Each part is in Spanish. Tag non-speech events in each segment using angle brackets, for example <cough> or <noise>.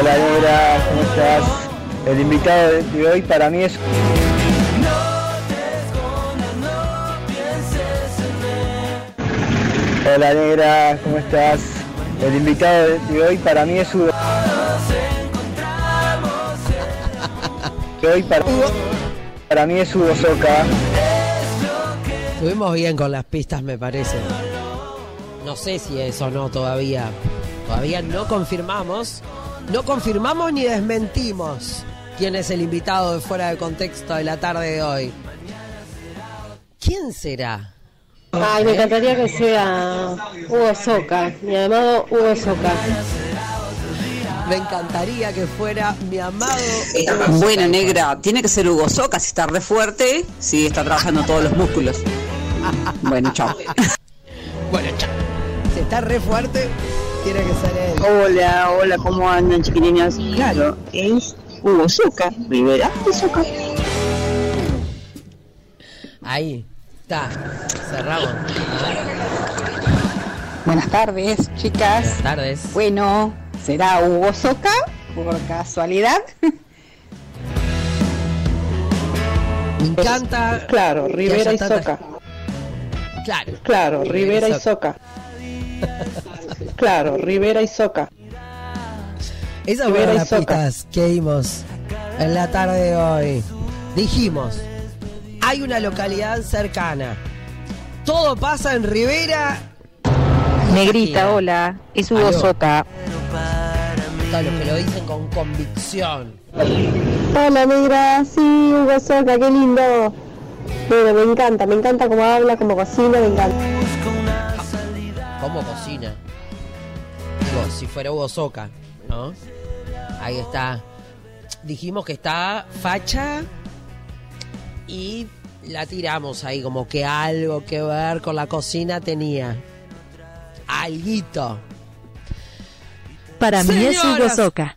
Hola negra, ¿cómo estás? El invitado de hoy para mí es... Hola negra, ¿cómo estás? El invitado de hoy para mí es Hugo. <laughs> Hoy para, para mí es Hugo Soca. Estuvimos bien con las pistas, me parece. No sé si es o no todavía. Todavía no confirmamos. No confirmamos ni desmentimos quién es el invitado de fuera de contexto de la tarde de hoy. ¿Quién será? Ay, me encantaría que sea Hugo Soca, mi amado Hugo Soca. Me encantaría que fuera mi amado. Bueno, negra, tiene que ser Hugo Soca, si está re fuerte, si está trabajando todos los músculos. <laughs> Bueno, chao. Bueno, chao. Si está re fuerte, que. Hola, hola, ¿cómo andan, chiquilinas? Claro, es Hugo Soca, Rivera de Soca. Ahí, está. Cerramos. Buenas tardes, chicas. Buenas tardes. Bueno, ¿será Hugo Soca por casualidad? Me encanta. Claro, Rivera y Soca. Claro. Claro, Rivera y Soca. <laughs> Claro, Rivera y Soca. Esas Rivera fueron y las pistas que dimos en la tarde de hoy. Dijimos, hay una localidad cercana. Todo pasa en Rivera. Negrita, hola, es Hugo. Soca. Todos los que lo dicen con convicción. Hola, negra. Sí, Hugo Soca, qué lindo. Bueno, me encanta, me encanta cómo habla, cómo cocina, me encanta. ¿Cómo cocina? Digo, si fuera Hugo Soca, ¿no? Ahí está. Dijimos que está facha y la tiramos ahí como que algo que ver con la cocina tenía. Alguito. Para mí es Hugo. Soca.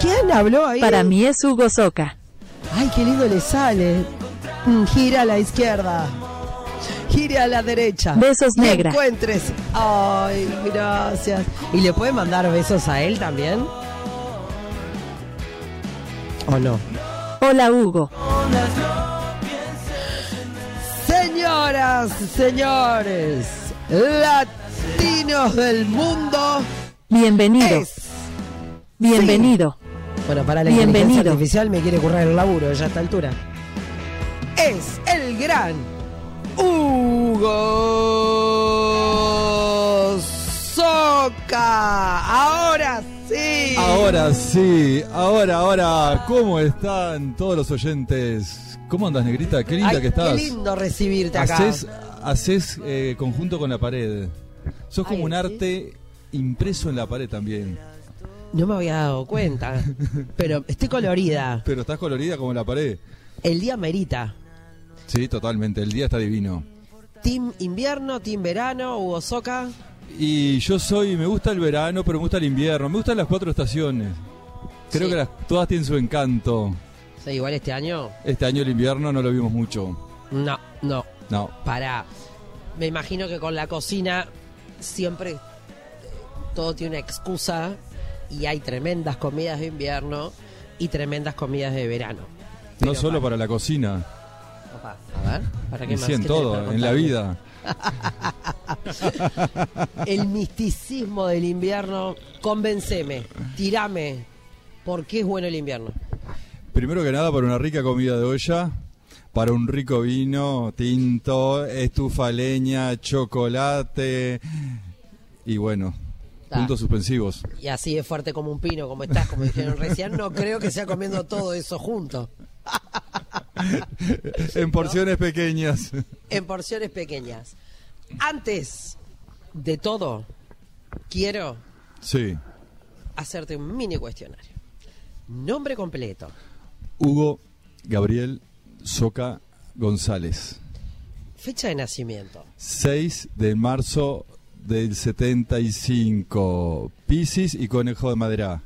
¿Quién habló ahí? Para mí es Hugo Soca. Ay, qué lindo le sale. Mm, Gira a la izquierda. Gire a la derecha. Besos, negra. Encuentres. Ay, gracias. ¿Y le puede mandar besos a él también? ¿O no? Hola Hugo. Señoras, señores, latinos del mundo. Bienvenido. Es. Bienvenido. Bueno, para la Bienvenido. inteligencia artificial me quiere currar el laburo ya a esta altura. Es el gran Hugo Soca. Ahora sí. Ahora sí, ahora, ahora, ¿cómo están todos los oyentes? ¿Cómo andas, negrita? Qué linda Ay, que estás. Qué lindo recibirte acá. Haces, haces eh, conjunto con la pared. Sos como Ay, un ¿sí? arte impreso en la pared también. No me había dado cuenta, <laughs> pero estoy colorida. Pero estás colorida como la pared. El día merita. Sí, totalmente. El día está divino. Team invierno, team verano, Hugo Soca. Y yo soy, me gusta el verano, pero me gusta el invierno. Me gustan las cuatro estaciones. Creo Sí. que las, todas tienen su encanto. Sí, igual este año. Este año el invierno no lo vimos mucho. No, no. No. Para. Me imagino que con la cocina siempre eh, todo tiene una excusa y hay tremendas comidas de invierno y tremendas comidas de verano. No solo para la cocina. Opa, a ver, ¿para qué Y más? sí, en ¿Qué tenés todo, en la vida. <laughs> El misticismo del invierno, convenceme, tirame. ¿Por qué es bueno el invierno? Primero que nada, para una rica comida de olla, para un rico vino, tinto, estufa leña, chocolate y bueno, puntos suspensivos. Y así de fuerte como un pino, como estás, como dijeron recién, no creo que sea comiendo todo eso junto, <laughs> en porciones pequeñas. en porciones pequeñas. Antes de todo, quiero Sí. hacerte un mini cuestionario. Nombre completo, Hugo Gabriel Soca González. fecha de nacimiento, 6 de marzo del 75. Piscis y conejo de madera.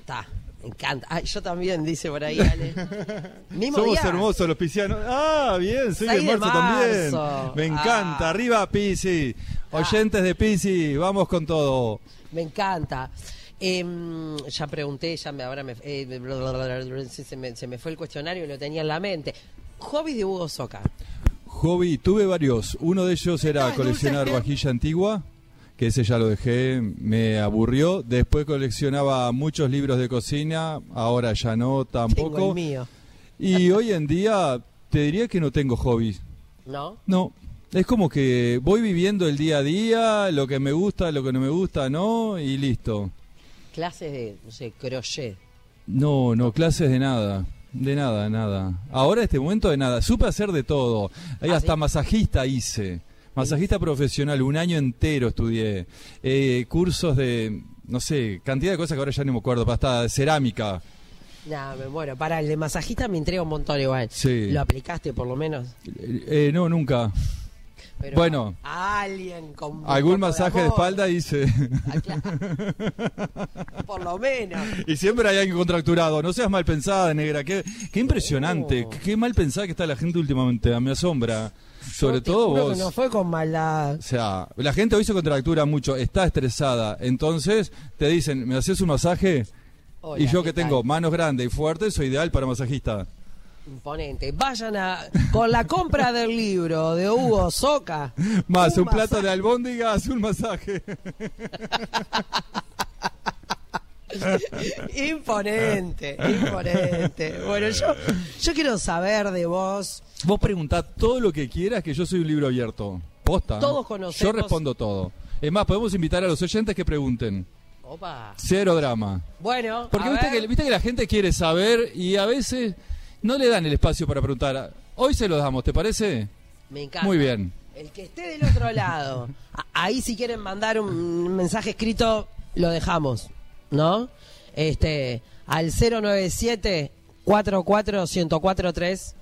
está, me encanta. Ay, yo también, dice por ahí, Ale. <laughs> Mismo Somos día. hermosos los piscianos. Ah, bien, 6 de Seis de marzo, también. Me encanta. Ah. Arriba Piscis. Ah. Oyentes de Piscis, vamos con todo. Me encanta. Em, ya pregunté, ya me, ahora me, eh, se, se me, se me fue el cuestionario y lo tenía en la mente. Hobby de Hugo Soca. Hobby, tuve varios. Uno de ellos era Ay, coleccionar vajilla antigua, que ese ya lo dejé, me aburrió. Después coleccionaba muchos libros de cocina, ahora ya no Tengo tampoco. el mío. Y hoy en día te diría que no tengo hobby. ¿No? No, es como que voy viviendo el día a día, lo que me gusta, lo que no me gusta, no, y listo. Clases de, no sé, crochet. No, no, clases de nada. De nada, nada. Ahora, este momento, de nada. Supe hacer de todo. Ahí ¿Ah, hasta sí? masajista hice. Masajista profesional, un año entero estudié. Eh, cursos de, no sé, cantidad de cosas que ahora ya no me acuerdo. Hasta de cerámica. Nah, me muero. Para el de masajista me entrega un montón igual. Sí. ¿Lo aplicaste por lo menos? Eh, eh, no, nunca. Pero Bueno. a alguien con. Algún masaje de, espalda hice. Ah, claro. por lo menos. <laughs> y siempre hay alguien contracturado. No seas mal pensada, negra. Qué, qué impresionante. No. Qué, qué mal pensada que está la gente últimamente. Me asombra. Sobre todo vos. no fue con maldad. O sea, la gente hoy se contractura mucho, está estresada. Entonces te dicen, ¿me haces un masaje? Hola, y yo ¿qué que tengo tal? manos grandes y fuertes, soy ideal para masajista. Imponente. Vayan a. Con la compra del libro de Hugo Soca. <laughs> Más un, plato masaje. de albóndigas, un masaje. <laughs> <laughs> Imponente, imponente. Bueno, yo, yo quiero saber de vos. Vos preguntá todo lo que quieras, que yo soy un libro abierto. Posta. Todos conocemos- Yo respondo todo. Es más, podemos invitar a los oyentes que pregunten. Opa. Cero drama. Bueno, Porque a viste ver. que, viste que la gente quiere saber y a veces no le dan el espacio para preguntar. Hoy se lo damos, ¿te parece? Me encanta. Muy bien. El que esté del otro lado. <laughs> Ahí si quieren mandar un mensaje escrito, lo dejamos, ¿no? Este, al 097 44143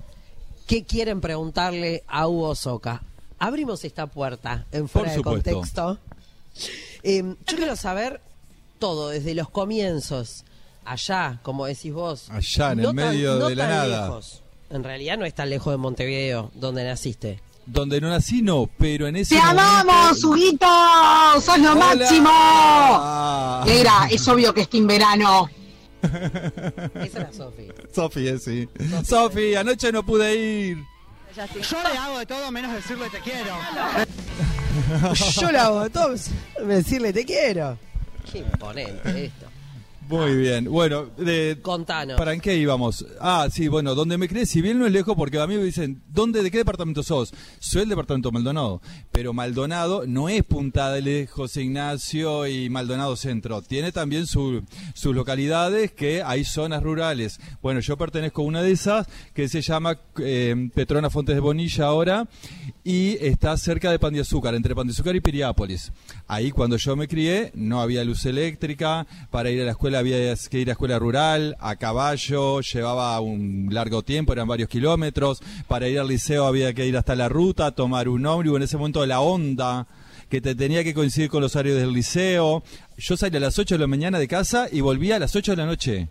¿Qué quieren preguntarle a Hugo Soca? Abrimos esta puerta en fuera de contexto. Eh, yo quiero saber todo, desde los comienzos, allá, como decís vos. Allá, en el tan- medio no de la tan nada. lejos. En realidad no es tan lejos de Montevideo, donde naciste. Donde no nací, no, pero en ese ¡Te amamos, Huguito! ¡Sos lo ¡Hola! máximo! Ah. Negra, es obvio que está en verano. <laughs> Esa era Sofi. Sofi, eh, sí. Sofi, anoche no pude ir. Yo le hago de todo menos decirle te quiero. <laughs> Yo la hago todo, decirle te quiero. Qué imponente esto. Muy bien. Bueno, de, Contanos. ¿para en qué íbamos? Ah, sí, bueno, donde me crees, si bien no es lejos, porque a mí me dicen, ¿dónde, de qué departamento sos? Soy el departamento Maldonado. Pero Maldonado no es Punta del José Ignacio y Maldonado Centro. Tiene también su- sus localidades que hay zonas rurales. Bueno, yo pertenezco a una de esas que se llama eh, Petrona Fontes de Bonilla ahora y está cerca de Pan de Azúcar, entre Pan de Azúcar y Piriápolis. Ahí cuando yo me crié no había luz eléctrica, para ir a la escuela había que ir a escuela rural, a caballo, llevaba un largo tiempo, eran varios kilómetros, para ir al liceo había que ir hasta la ruta, tomar un ómnibus, en ese momento la onda que te tenía que coincidir con los horarios del liceo. Yo salía a las 8 de la mañana de casa y volvía a las 8 de la noche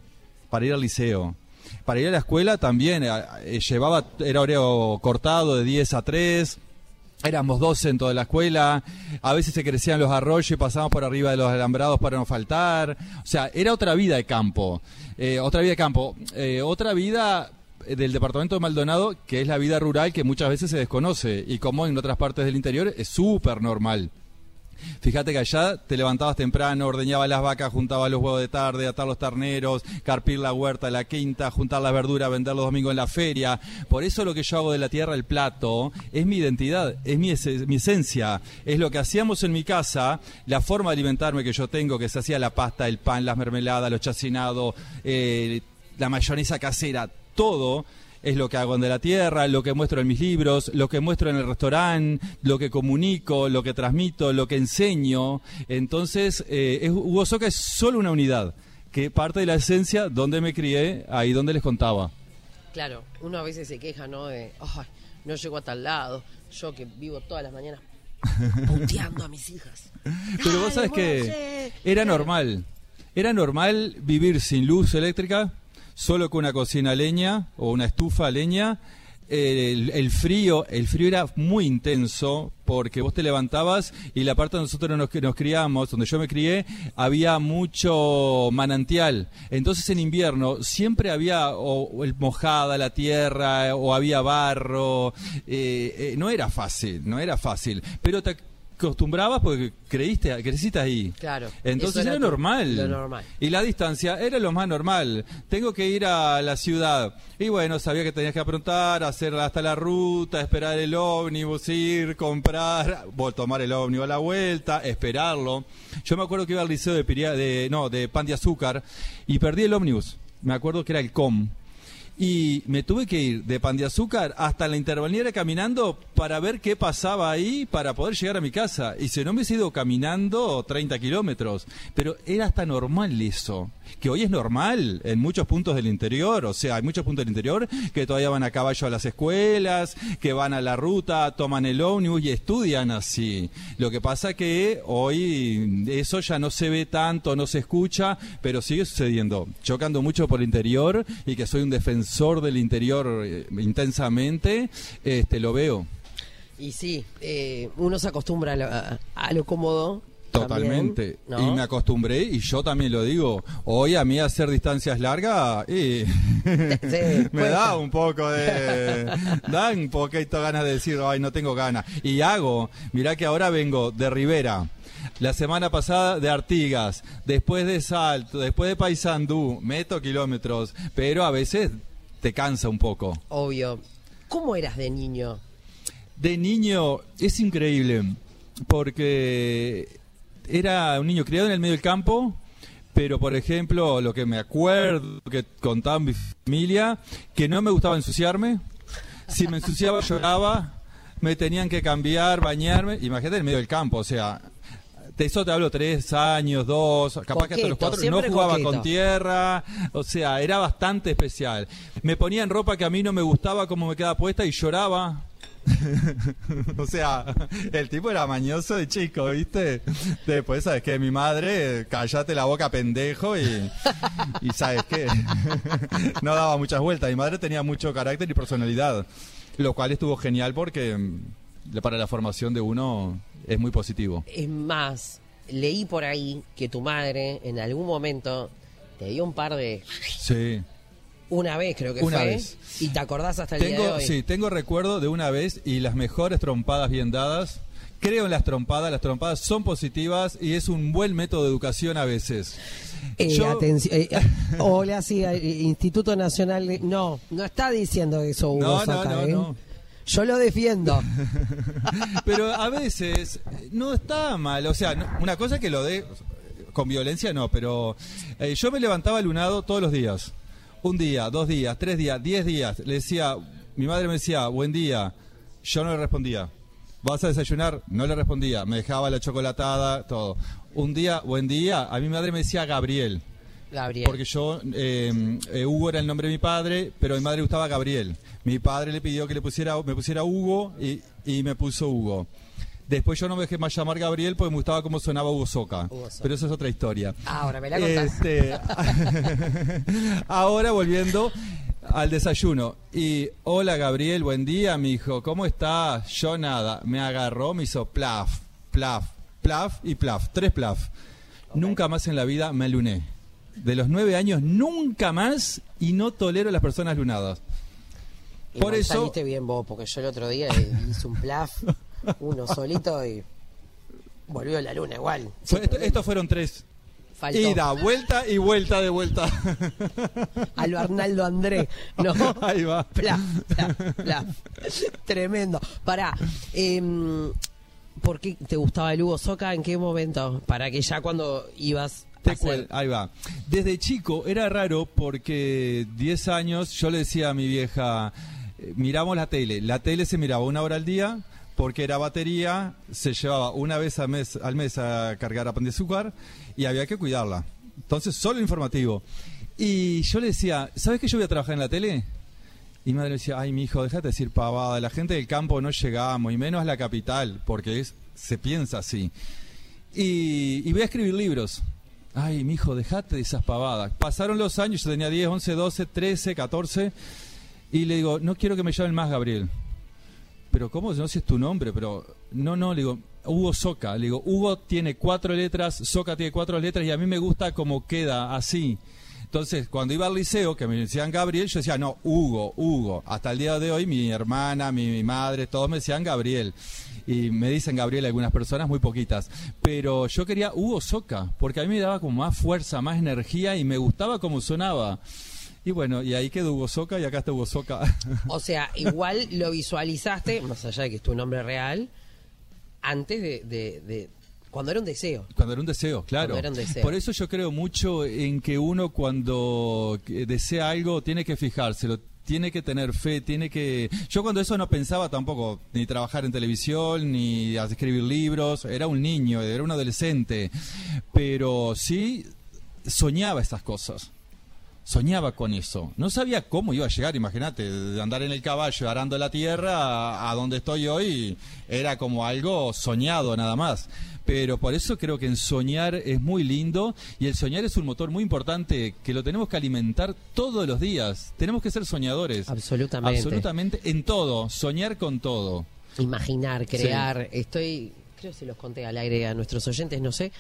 para ir al liceo. Para ir a la escuela también, eh, eh, llevaba, era horario cortado de 10 a 3, éramos 12 en toda la escuela, a veces se crecían los arroyos y pasábamos por arriba de los alambrados para no faltar, o sea, era otra vida de campo, eh, otra vida de campo, eh, otra vida eh, del departamento de Maldonado, que es la vida rural que muchas veces se desconoce y como en otras partes del interior es súper normal. Fíjate que allá te levantabas temprano, ordeñabas las vacas, juntabas los huevos de tarde, atar los terneros, carpir la huerta, la quinta, juntar las verduras, vender los domingos en la feria. Por eso lo que yo hago de la tierra el plato es mi identidad, es mi, mi esencia, es lo que hacíamos en mi casa, la forma de alimentarme que yo tengo, que se hacía la pasta, el pan, las mermeladas, los chacinados, eh, la mayonesa casera, todo es lo que hago en de la tierra, lo que muestro en mis libros, lo que muestro en el restaurante, lo que comunico, lo que transmito, lo que enseño. Entonces, eh, es, Hugo Soca es solo una unidad, que parte de la esencia donde me crié, ahí donde les contaba. Claro, uno a veces se queja, ¿no? De, ay, no llego a tal lado. Yo que vivo todas las mañanas <laughs> puteando a mis hijas. Pero vos sabes que era normal. Era normal vivir sin luz eléctrica, solo con una cocina leña o una estufa leña, el, el frío, el frío era muy intenso porque vos te levantabas y la parte donde nosotros nos, nos criamos, donde yo me crié, había mucho manantial. Entonces en invierno siempre había o, el mojada la tierra o había barro. eh, eh, no era fácil, no era fácil. Pero acostumbrabas porque creíste, creciste ahí. Claro. Entonces era, era tu- normal. lo normal. Y la distancia era lo más normal. Tengo que ir a la ciudad. Y bueno, sabía que tenías que aprontar, hacer hasta la ruta, esperar el ómnibus, ir, comprar, tomar el ómnibus a la vuelta, esperarlo. Yo me acuerdo que iba al liceo de, Piria- de no, de Pan de Azúcar y perdí el ómnibus. Me acuerdo que era el COM. Y me tuve que ir de Pan de Azúcar hasta la intervalera caminando para ver qué pasaba ahí para poder llegar a mi casa. Y si no me he ido caminando 30 kilómetros. Pero era hasta normal eso. Que hoy es normal en muchos puntos del interior. O sea, hay muchos puntos del interior que todavía van a caballo a las escuelas, que van a la ruta, toman el ómnibus y estudian así. Lo que pasa que hoy eso ya no se ve tanto, no se escucha, pero sigue sucediendo. Chocando mucho por el interior y que soy un defensor del interior eh, intensamente, este lo veo. Y sí, eh, uno se acostumbra a lo, a- a lo cómodo. Totalmente. Y me acostumbré, y yo también lo digo, hoy a mí hacer distancias largas, y <laughs> me cuesta. da un poco de... da un poquito ganas de decir, ay, no tengo ganas. Y hago, mirá que ahora vengo de Rivera, la semana pasada de Artigas, después de Salto, después de Paysandú, meto kilómetros, pero a veces te cansa un poco. Obvio. ¿Cómo eras de niño? De niño es increíble, porque era un niño criado en el medio del campo, pero por ejemplo, lo que me acuerdo que contaba mi familia, que no me gustaba ensuciarme, si me ensuciaba <laughs> lloraba, me tenían que cambiar, bañarme, imagínate en el medio del campo, o sea, de eso te hablo tres años, dos, capaz que hasta los cuatro, no jugaba coqueto. con tierra, o sea, era bastante especial. Me ponían ropa que a mí no me gustaba como me quedaba puesta y lloraba. <laughs> o sea, el tipo era mañoso de chico, ¿viste? Después, ¿sabes qué? Mi madre, cállate la boca, pendejo, y, y ¿sabes qué? <laughs> no daba muchas vueltas. Mi madre tenía mucho carácter y personalidad, lo cual estuvo genial porque mm, para la formación de uno es muy positivo. Es más, leí por ahí que tu madre en algún momento te dio un par de... Sí. Una vez creo que Una fue. vez. Y te acordás hasta el día de Tengo, hoy. sí, tengo recuerdo de una vez y las mejores trompadas bien dadas. Creo en las trompadas, las trompadas son positivas y es un buen método de educación a veces. Eh, Yo- atención, eh, <laughs> hola, sí, eh, Instituto Nacional de... No, no está diciendo eso Hugo No, no, ¿eh? no. Yo lo defiendo. <laughs> Pero a veces eh, no está mal. O sea, una cosa que lo de con violencia no, pero eh, yo me levantaba lunado todos los días. Un día, dos días, tres días, diez días. Le decía, mi madre me decía, buen día. Yo no le respondía. ¿Vas a desayunar? No le respondía. Me dejaba la chocolatada, todo. Un día, buen día. A mi madre me decía Gabriel. Gabriel. Porque yo, eh, eh, Hugo era el nombre de mi padre, pero a mi madre gustaba Gabriel. Mi padre le pidió que le pusiera, me pusiera Hugo y, y me puso Hugo. Después yo no me dejé más llamar Gabriel porque me gustaba cómo sonaba Hugo Soca. Hugo Soca. Pero eso es otra historia. Ahora me la contás. Este, <laughs> ahora volviendo al desayuno. Y, hola Gabriel, buen día, mi hijo. ¿Cómo estás? Yo nada. Me agarró, me hizo plaf, plaf, plaf y plaf. Tres plaf. Nunca más en la vida me luné. De los nueve años, nunca más y no tolero a las personas lunadas. Igual por eso- saliste bien vos, porque yo el otro día hice un plaf, <laughs> uno solito y volvió la luna igual. Esto- estos fueron tres. Faltó. Ida, vuelta y vuelta de vuelta. <laughs> A lo Arnaldo André, ¿no? <laughs> Ahí va. Tremendo. Pará, em, ¿por qué te gustaba el Hugo Soca? ¿En qué momento? Para que ya cuando ibas a Te hacer... cuel- ahí va. Desde chico era raro porque 10 años yo le decía a mi vieja, eh, miramos la tele. La tele se miraba una hora al día porque era batería, se llevaba una vez al mes, al mes a cargar a pan de azúcar y había que cuidarla. Entonces, solo informativo. Y yo le decía, ¿sabes que yo voy a trabajar en la tele? Y mi madre me decía, ay, mi hijo, déjate decir pavada, la gente del campo no llegamos, y menos la capital, porque es, se piensa así. Y, y voy a escribir libros. Ay, mi hijo, dejate de esas pavadas. Pasaron los años, yo tenía 10, 11, 12, 13, 14. Y le digo, no quiero que me llamen más Gabriel. Pero ¿cómo? No sé si es tu nombre, pero no, no, le digo, Hugo Soca. Le digo, Hugo tiene cuatro letras, Soca tiene cuatro letras y a mí me gusta como queda así. Entonces, cuando iba al liceo, que me decían Gabriel, yo decía, no, Hugo, Hugo. Hasta el día de hoy, mi hermana, mi, mi madre, todos me decían Gabriel. Y me dicen Gabriel algunas personas, muy poquitas. Pero yo quería Hugo Soca, porque a mí me daba como más fuerza, más energía y me gustaba cómo sonaba. Y bueno, y ahí quedó Hugo Soca y acá está Hugo Soca. <laughs> O sea, igual lo visualizaste, más allá de que es tu nombre real, antes de, de- de- cuando era un deseo. Cuando era un deseo, claro. Cuando era un deseo. Por eso yo creo mucho en que uno cuando eh, desea algo tiene que fijárselo, tiene que tener fe, tiene que... Yo cuando eso no pensaba tampoco ni trabajar en televisión, ni escribir libros, era un niño, era un adolescente, pero sí soñaba estas cosas. Soñaba con eso. No sabía cómo iba a llegar, imagínate, de andar en el caballo arando la tierra a, a donde estoy hoy, era como algo soñado nada más. Pero por eso creo que en soñar es muy lindo y el soñar es un motor muy importante que lo tenemos que alimentar todos los días. Tenemos que ser soñadores. Absolutamente. Absolutamente en todo, soñar con todo. Imaginar, crear. Estoy, creo que se los conté al aire a nuestros oyentes, no sé.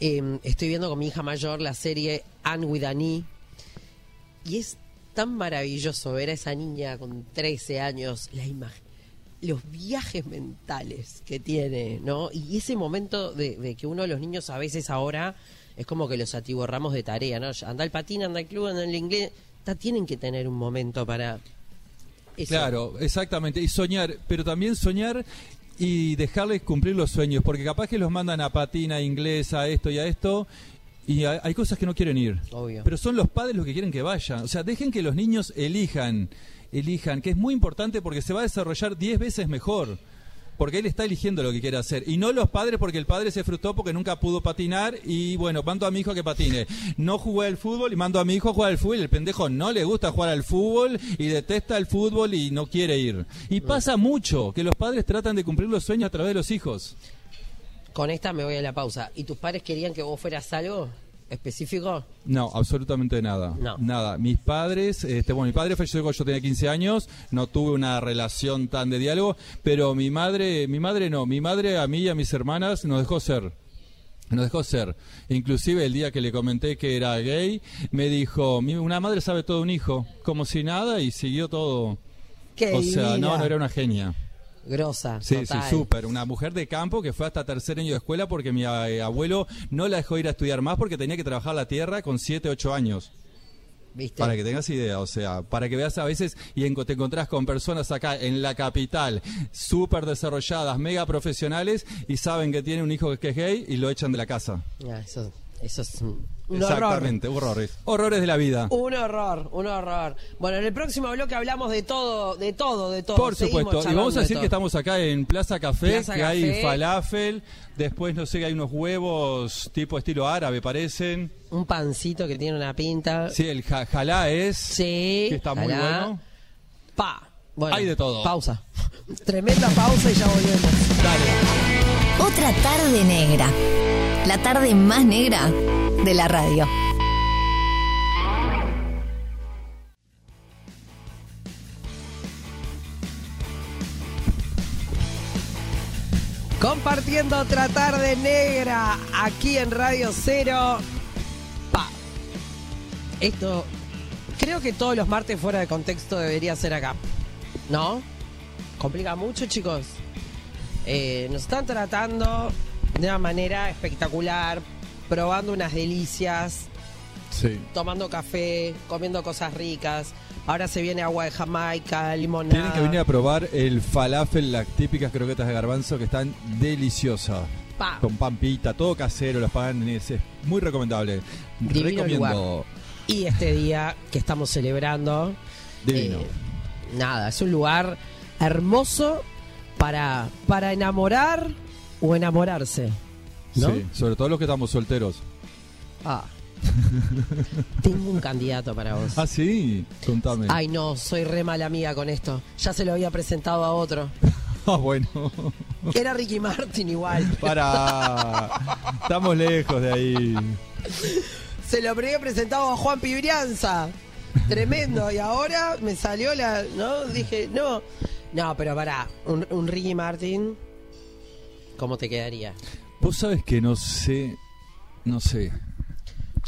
Eh, estoy viendo con mi hija mayor la serie Anne with an E. Y es tan maravilloso ver a esa niña con 13 años, la imagen, los viajes mentales que tiene, ¿no? Y ese momento de, que uno de los niños a veces ahora es como que los atiborramos de tarea, ¿no? Anda al patín, anda al club, anda al inglés. Ta- tienen que tener un momento para... Claro, exactamente. Y soñar, pero también soñar y dejarles cumplir los sueños, porque capaz que los mandan a patina, a inglés, a esto y a esto, y hay, hay cosas que no quieren ir. Obvio. Pero son los padres los que quieren que vayan. O sea, dejen que los niños elijan, elijan, que es muy importante porque se va a desarrollar 10 veces mejor. Porque él está eligiendo lo que quiere hacer. Y no los padres porque el padre se frustró porque nunca pudo patinar y bueno, mando a mi hijo a que patine. No jugué al fútbol y mando a mi hijo a jugar al fútbol el pendejo no le gusta jugar al fútbol y detesta el fútbol y no quiere ir. Y pasa mucho que los padres tratan de cumplir los sueños a través de los hijos. Con esta me voy a la pausa. ¿Y tus padres querían que vos fueras algo específico? No, absolutamente nada. No. Nada. Mis padres, este, bueno, mi padre falleció cuando yo tenía 15 años, no tuve una relación tan de diálogo, pero mi madre, mi madre no, mi madre a mí y a mis hermanas nos dejó ser. Nos dejó ser. Inclusive el día que le comenté que era gay, me dijo, "Mi- una madre sabe todo un hijo, como si nada y siguió todo. Qué o sea, no, no era una genia. Grosa. Sí, total. sí, súper. Una mujer de campo que fue hasta tercer año de escuela porque mi eh, abuelo no la dejó ir a estudiar más porque tenía que trabajar la tierra con 7, 8 años. ¿Viste? Para que tengas idea, o sea, para que veas a veces y en- te encontrás con personas acá en la capital súper desarrolladas, mega profesionales y saben que tiene un hijo que es gay y lo echan de la casa. Ah, eso, eso es un, un horror. Exactamente, horrores. Horrores de la vida. Un horror, un horror. Bueno, en el próximo bloque hablamos de todo, de todo, de todo. Por Seguimos supuesto, y vamos a de decir que estamos acá en Plaza Café, Plaza que hay falafel, después no sé, que hay unos huevos tipo estilo árabe, parecen. Un pancito que tiene una pinta. Sí, el ja- jalá es, Sí, que está muy bueno. Pa. Bueno, Hay de todo. Pausa. <laughs> Tremenda pausa y ya volvemos. Dale. Otra tarde negra. La tarde más negra de la radio. Compartiendo otra tarde negra aquí en Radio Cero. Pa. Esto, creo que todos los martes fuera de contexto debería ser acá. ¿No? Complica mucho, chicos. Eh, nos están tratando de una manera espectacular, probando unas delicias, Sí. tomando café, comiendo cosas ricas. Ahora se viene agua de Jamaica, limonada. Tienen que venir a probar el falafel, las típicas croquetas de garbanzo que están deliciosas. Pa. Con pampita, todo casero, los panes, es muy recomendable. Divino Recomiendo. Y este día que estamos celebrando, Divino. eh, nada, es un lugar hermoso para, para enamorar o enamorarse. ¿no? Sí, sobre todo los que estamos solteros. Ah. <laughs> Tengo un candidato para vos. Ah, sí, contame. Ay, no, soy re mala amiga con esto. Ya se lo había presentado a otro. <laughs> Ah, bueno. Era Ricky Martin igual. <laughs> Para. Estamos lejos de ahí. Se lo había presentado a Juan Pibrianza. tremendo. Y ahora me salió la. ¿No? Dije, no. No, pero pará. Un, un Ricky Martin. ¿Cómo te quedaría? Vos sabés que no sé, no sé.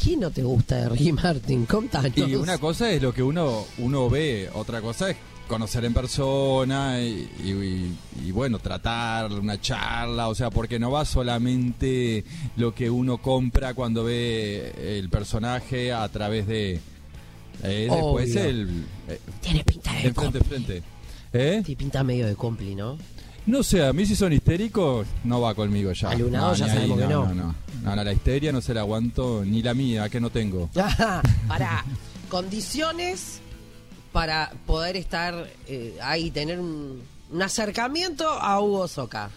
¿Quién no te gusta de Ricky Martin? Contanos. Y una cosa es lo que uno, uno ve, otra cosa es conocer en persona y, y- y, bueno, tratar una charla, o sea, porque no va solamente lo que uno compra cuando ve el personaje a través de... eh, después el... eh, Tiene pinta de de frente frente. ¿Eh? Sí, pinta medio de compli, ¿no? No sé, a mí si son histéricos, no va conmigo ya. Alunado No, ya ni ahí, sabemos que no. No, no. No, no, la histeria no se la aguanto, ni la mía, que no tengo. <laughs> para condiciones para poder estar eh, ahí, tener un, un acercamiento a Hugo Soca.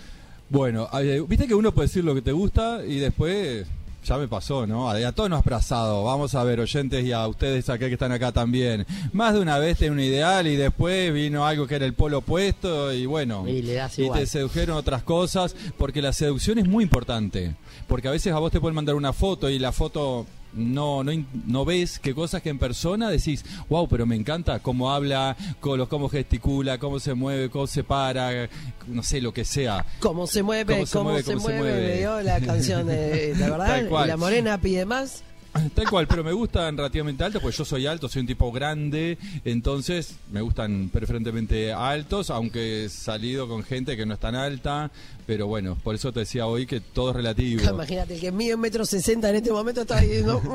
Bueno, eh, viste que uno puede decir lo que te gusta y después ya me pasó, ¿no? A, a todos nos ha pasado. Vamos a ver, oyentes, y a ustedes acá que están acá también. Más de una vez tenía un ideal y después vino algo que era el polo opuesto y bueno. Y le das y te sedujeron otras cosas, porque la seducción es muy importante. Porque a veces a vos te pueden mandar una foto y la foto no, no, no ves qué cosas que en persona decís, wow, pero me encanta cómo habla, cómo, cómo gesticula, cómo se mueve, cómo se para, no sé, lo que sea. Cómo se mueve, Cómo cómo, se mueve, se, cómo se mueve, mueve. me dio la canción de, la <laughs> verdad, la morena pide más. <laughs> Tal cual, pero me gustan relativamente altos, pues yo soy alto, soy un tipo grande, entonces me gustan preferentemente altos, aunque he salido con gente que no es tan alta, pero bueno, por eso te decía hoy que todo es relativo. <laughs> Imagínate, el que mide un metro sesenta en este momento está diciendo, <laughs>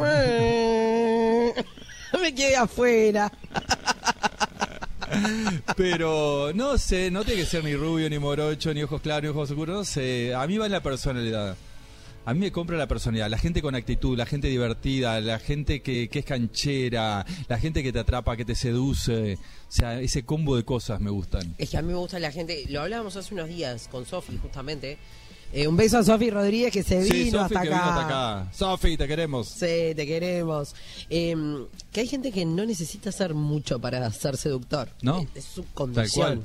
me quedé afuera. Pero no sé, no tiene que ser ni rubio, ni morocho, ni ojos claros, ni ojos oscuros, no sé, a mí va la personalidad. A mí me compra la personalidad, la gente con actitud, la gente divertida, la gente que, que es canchera, la gente que te atrapa, que te seduce. O sea, ese combo de cosas me gustan. Es que a mí me gusta la gente, lo hablábamos hace unos días con Sofi justamente. Eh, un beso a Sofi Rodríguez que se Sí, vino, hasta, que acá. vino hasta acá. Sofi, te queremos. Sí, te queremos. Eh, que hay gente que no necesita hacer mucho para ser seductor. No. Es, su Tal condición. cual.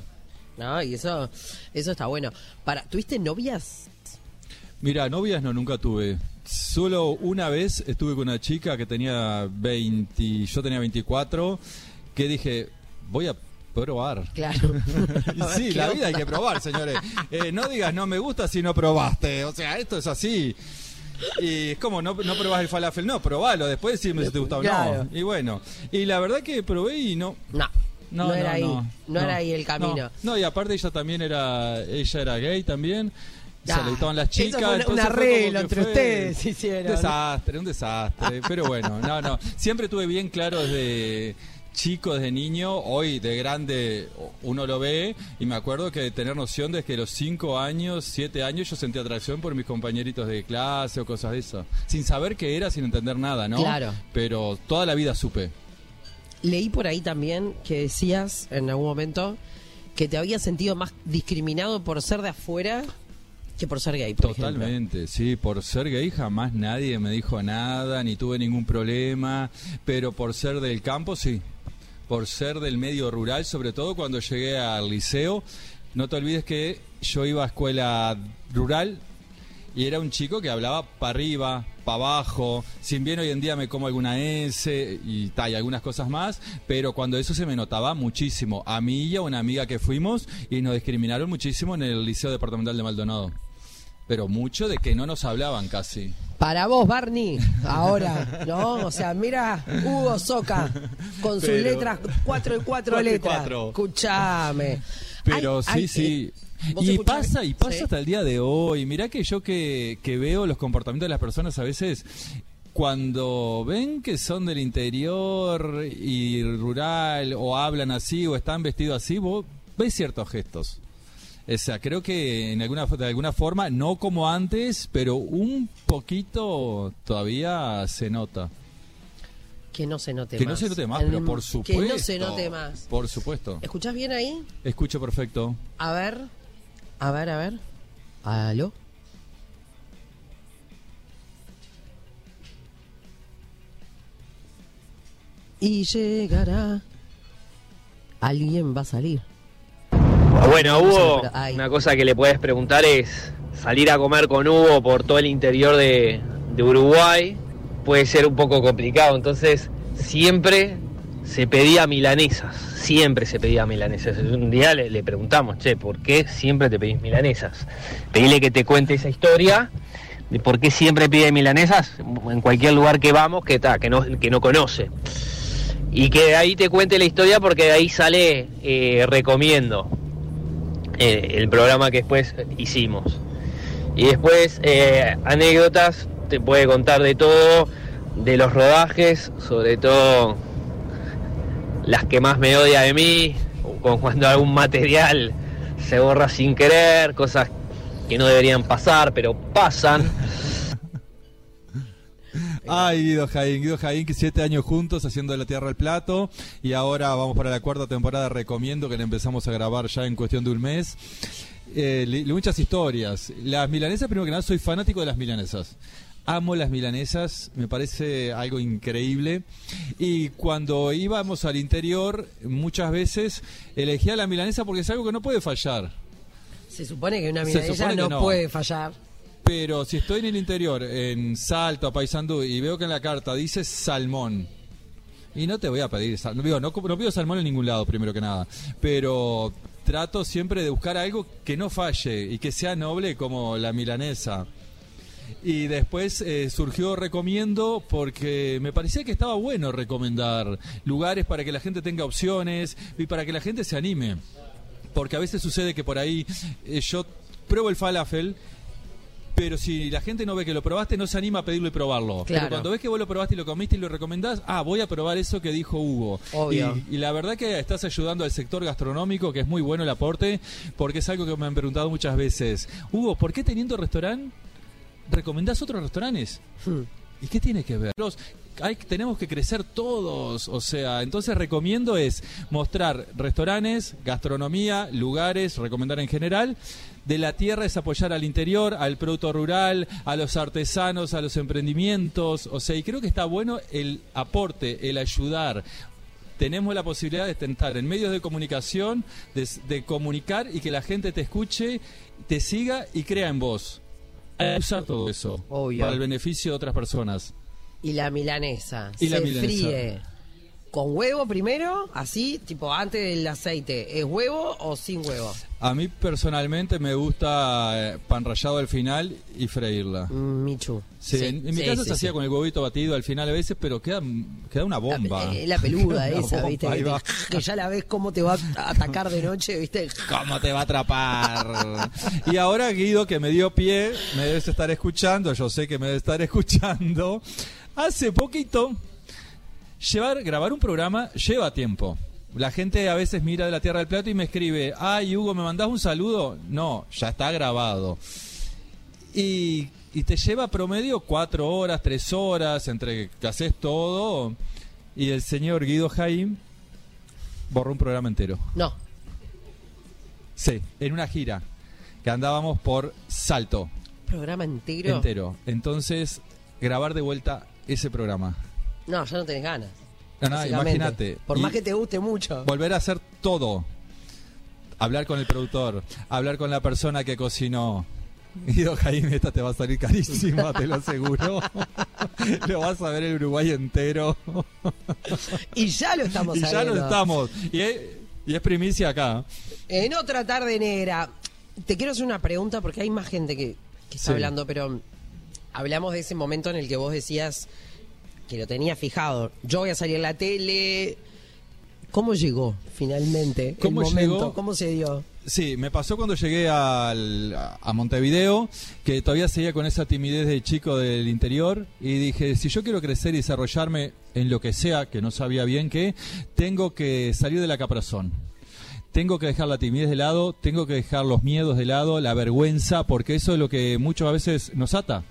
¿No? Y eso, eso está bueno. Para, ¿Tuviste novias? Mira, novias no, nunca tuve. Solo una vez estuve con una chica que tenía 20, yo tenía 24, que dije, voy a probar. Claro. <laughs> Y sí, la vida hay que probar, señores. Eh, no digas no me gusta si no probaste. O sea, esto es así. Y es como no, no probás el falafel, no, probalo, después decime si te gusta o Claro. no. Y bueno, y la verdad que probé y no. No. No, era ahí. No, era ahí el camino. No, no, y aparte ella también era, ella era gay también. Se las eso chicas. fue un- un entonces fue como arreglo entre ustedes, hicieron. Un desastre, un desastre. Pero bueno, no, no. Siempre tuve bien claro desde chico, desde niño, hoy de grande uno lo ve y me acuerdo que de tener noción desde que los 5 años, 7 años yo sentía atracción por mis compañeritos de clase o cosas de eso. Sin saber qué era, sin entender nada, ¿no? Claro. Pero toda la vida supe. Leí por ahí también que decías en algún momento que te habías sentido más discriminado por ser de afuera que por ser gay. Por. Totalmente, sí, por ser gay jamás nadie me dijo nada, ni tuve ningún problema, pero por ser del campo sí, por ser del medio rural, sobre todo cuando llegué al liceo, no te olvides que yo iba a escuela rural y era un chico que hablaba para arriba, para abajo, sin bien hoy en día me como alguna S y, ta, y algunas cosas más, pero cuando eso se me notaba muchísimo, a mí y a una amiga que fuimos y nos discriminaron muchísimo en el Liceo Departamental de Maldonado. Pero mucho de que no nos hablaban casi. Para vos, Barney, ahora, ¿no? O sea, mira Hugo Soca con sus Pero- letras, cuatro y cuatro Cuatro y letras. cuatro. Escuchame. Pero Ay, sí, ay, sí. eh, ¿vos Y escuchás- pasa, y pasa Sí. hasta el día de hoy. Mirá que yo que, que veo los comportamientos de las personas a veces, cuando ven que son del interior y rural, o hablan así, o están vestidos así, vos ves ciertos gestos. O sea, creo que en alguna, de alguna forma, no como antes, pero un poquito todavía se nota. Que no se note Que más. no se note más, pero por supuesto. Que no se note más. Por supuesto. ¿Escuchás bien ahí? Escucho perfecto. A ver, a ver, a ver. ¿Aló? Y llegará. Alguien va a salir. Bueno, Hugo, una cosa que le puedes preguntar es salir a comer con Hugo por todo el interior de, de Uruguay puede ser un poco complicado, entonces siempre, se pedía milanesas, siempre se pedía milanesas. Un día le, le preguntamos, che, ¿por qué siempre te pedís milanesas? Pedile que te cuente esa historia de por qué siempre pide milanesas en cualquier lugar que vamos que, ta, que, no, que no conoce. Y que de ahí te cuente la historia porque de ahí sale eh, Recomiendo, eh, el programa que después hicimos. Y después eh, anécdotas, te puede contar de todo, de los rodajes, sobre todo las que más me odia de mí, con cuando algún material se borra sin querer, cosas que no deberían pasar, pero pasan. Ay, Guido Jaín, Guido Jaín, que siete años juntos haciendo de la tierra el plato y ahora vamos para la cuarta temporada, recomiendo que la empezamos a grabar ya en cuestión de un mes. Eh, muchas historias. Las milanesas, primero que nada, soy fanático de las milanesas. Amo las milanesas, me parece algo increíble. Y cuando íbamos al interior, muchas veces elegía la milanesa porque es algo que no puede fallar. Se supone que una milanesa supone que no, no. puede fallar. Pero si estoy en el interior, en Salto, Paysandú, y veo que en la carta dice salmón, y no te voy a pedir salmón, no, no, no pido salmón en ningún lado, primero que nada, pero trato siempre de buscar algo que no falle y que sea noble como la milanesa. Y después eh, surgió Recomiendo porque me parecía que estaba bueno recomendar lugares para que la gente tenga opciones y para que la gente se anime. Porque a veces sucede que por ahí eh, yo pruebo el falafel, pero si la gente no ve que lo probaste, no se anima a pedirlo y probarlo. Claro. Pero cuando ves que vos lo probaste y lo comiste y lo recomendás, ah, voy a probar eso que dijo Hugo. Obvio. Y, y la verdad que estás ayudando al sector gastronómico, que es muy bueno el aporte, porque es algo que me han preguntado muchas veces. Hugo, ¿por qué teniendo restaurante recomendás otros restaurantes? Hmm. ¿Y qué tiene que ver? Los, hay, tenemos que crecer todos, o sea, entonces recomiendo es mostrar restaurantes, gastronomía, lugares, recomendar en general. De la tierra es apoyar al interior, al producto rural, a los artesanos, a los emprendimientos, o sea, y creo que está bueno el aporte, el ayudar. Tenemos la posibilidad de tentar en medios de comunicación, de, de comunicar y que la gente te escuche, te siga y crea en vos. Que usar todo eso Obvio. para el beneficio de otras personas. Y la milanesa. Y la se milanesa. fríe con huevo primero, así, tipo antes del aceite. ¿Es huevo o sin huevo? A mí personalmente me gusta eh, pan rallado al final y freírla. Mm, Michu. Sí, en, en mi casa se hacía con el huevito batido al final a veces, pero queda, queda una bomba. Eh, la peluda <laughs> esa, bomba, ¿viste? Que, va. te- que ya la ves cómo te va a atacar de noche, ¿viste? ¿Cómo te va a atrapar? y ahora Guido, que me dio pie, me debes estar escuchando, yo sé que me debe estar escuchando. Hace poquito, llevar, grabar un programa lleva tiempo. La gente a veces mira de la Tierra del Plato y me escribe, ay Hugo, ¿me mandás un saludo? No, ya está grabado. Y, y te lleva promedio cuatro horas, tres horas, entre que haces todo. Y el señor Guido Jaim borró un programa entero. No. Sí, en una gira que andábamos por Salto ¿Programa entero? entero. Entonces, grabar de vuelta ese programa. No, ya no tenés ganas. No, no, imagínate. Por más que te guste mucho. Volver a hacer todo. Hablar con el productor, hablar con la persona que cocinó. Guido Jaime, esta te va a salir carísima, te lo aseguro. <laughs> lo vas a ver el Uruguay entero. Y ya lo estamos y ya lo estamos. Y es, y es primicia acá. En otra tarde negra, te quiero hacer una pregunta porque hay más gente que, que está Sí. hablando, pero hablamos de ese momento en el que vos decías que lo tenías fijado. Yo voy a salir en la tele. ¿Cómo llegó finalmente ¿Cómo el momento? llegó? ¿Cómo se dio? Sí, me pasó cuando llegué al- a Montevideo, que todavía seguía con esa timidez de chico del interior, y dije, si yo quiero crecer y desarrollarme en lo que sea, que no sabía bien qué, tengo que salir de la caparazón. Tengo que dejar la timidez de lado, tengo que dejar los miedos de lado, la vergüenza, porque eso es lo que muchas veces nos ata.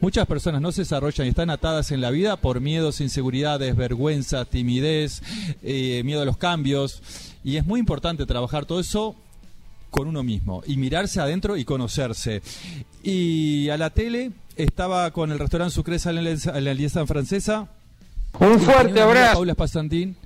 Muchas personas no se desarrollan y están atadas en la vida por miedos, inseguridades, vergüenza, timidez, eh, miedo a los cambios. Y es muy importante trabajar todo eso con uno mismo y mirarse adentro y conocerse. Y a la tele estaba con el restaurante Sucresa en la, Alianza Francesa. Un fuerte abrazo. Paula Espasandín.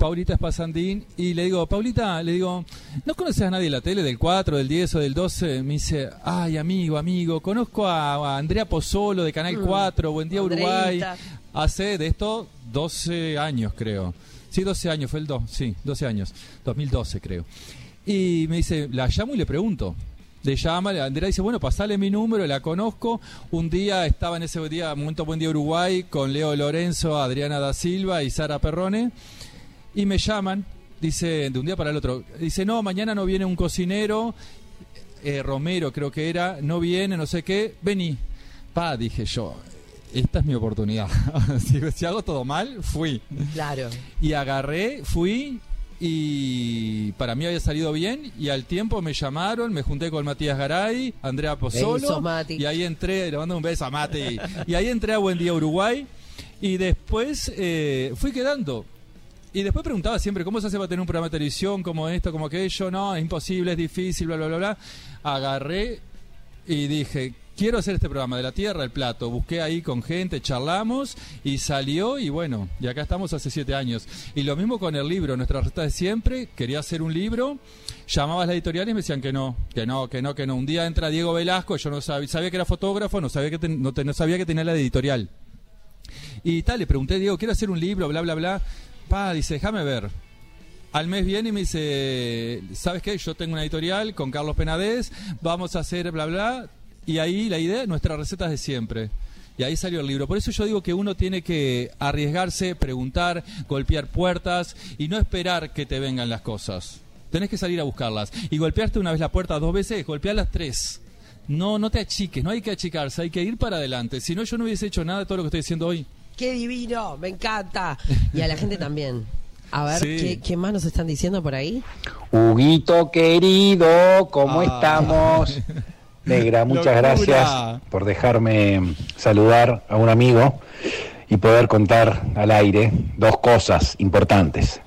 Paulita Espasandín. Y le digo, Paulita, le digo, ¿no conoces a nadie de la tele, del 4, del 10 o del 12? Me dice, ay, amigo, amigo, conozco a, a Andrea Pozzolo de Canal Mm. 4, Buen Día Uruguay. Hace de esto 12 años, creo. Sí, 12 años, fue el 2, sí, 12 años. 2012, creo. Y me dice, la llamo y le pregunto. Le llama, Andrea dice, bueno, pasale mi número, la conozco. Un día estaba en ese día, momento Buen Día Uruguay, con Leo Lorenzo, Adriana da Silva y Sara Perrone. Y me llaman, dice, de un día para el otro. Dice, no, mañana no viene un cocinero, eh, Romero creo que era, no viene, no sé qué, vení. Pa, dije yo, esta es mi oportunidad. <laughs> si, si hago todo mal, fui. Claro. Y agarré, fui y para mí había salido bien y al tiempo me llamaron, me junté con Matías Garay, Andrea Pozzolo Mati. y ahí entré, le mando un beso a Mati, y ahí entré a Buen Día Uruguay y después eh, fui quedando. Y después preguntaba siempre, ¿cómo se hace para tener un programa de televisión como esto, como aquello? No, es imposible, es difícil, bla, bla, bla, bla. Agarré y dije, quiero hacer este programa de la Tierra, el plato. Busqué ahí con gente, charlamos y salió y bueno, y acá estamos hace siete años. Y lo mismo con el libro, nuestra receta de siempre, quería hacer un libro, llamabas a la editorial y me decían que no, que no, que no, que no. Un día entra Diego Velasco, yo no sabía, sabía que era fotógrafo, no sabía que, ten- no, no sabía que tenía la editorial. Y tal, le pregunté, Diego, quiero hacer un libro, bla, bla, bla. Dice, déjame ver. Al mes viene y me dice, ¿sabes qué? Yo tengo una editorial con Carlos Penadez, vamos a hacer bla, bla. Y ahí la idea, nuestras recetas de siempre. Y ahí salió el libro. Por eso yo digo que uno tiene que arriesgarse, preguntar, golpear puertas y no esperar que te vengan las cosas. Tenés que salir a buscarlas. Y golpearte una vez la puerta dos veces, golpearlas tres. No, no te achiques, no hay que achicarse, hay que ir para adelante. Si no, yo no hubiese hecho nada de todo lo que estoy diciendo hoy. ¡Qué divino! Me encanta. Y a la gente también. A ver, Sí. ¿qué, qué más nos están diciendo por ahí? Huguito querido, ¿cómo Ah. estamos? Negra, <laughs> muchas Locura. gracias por dejarme saludar a un amigo y poder contar al aire dos cosas importantes.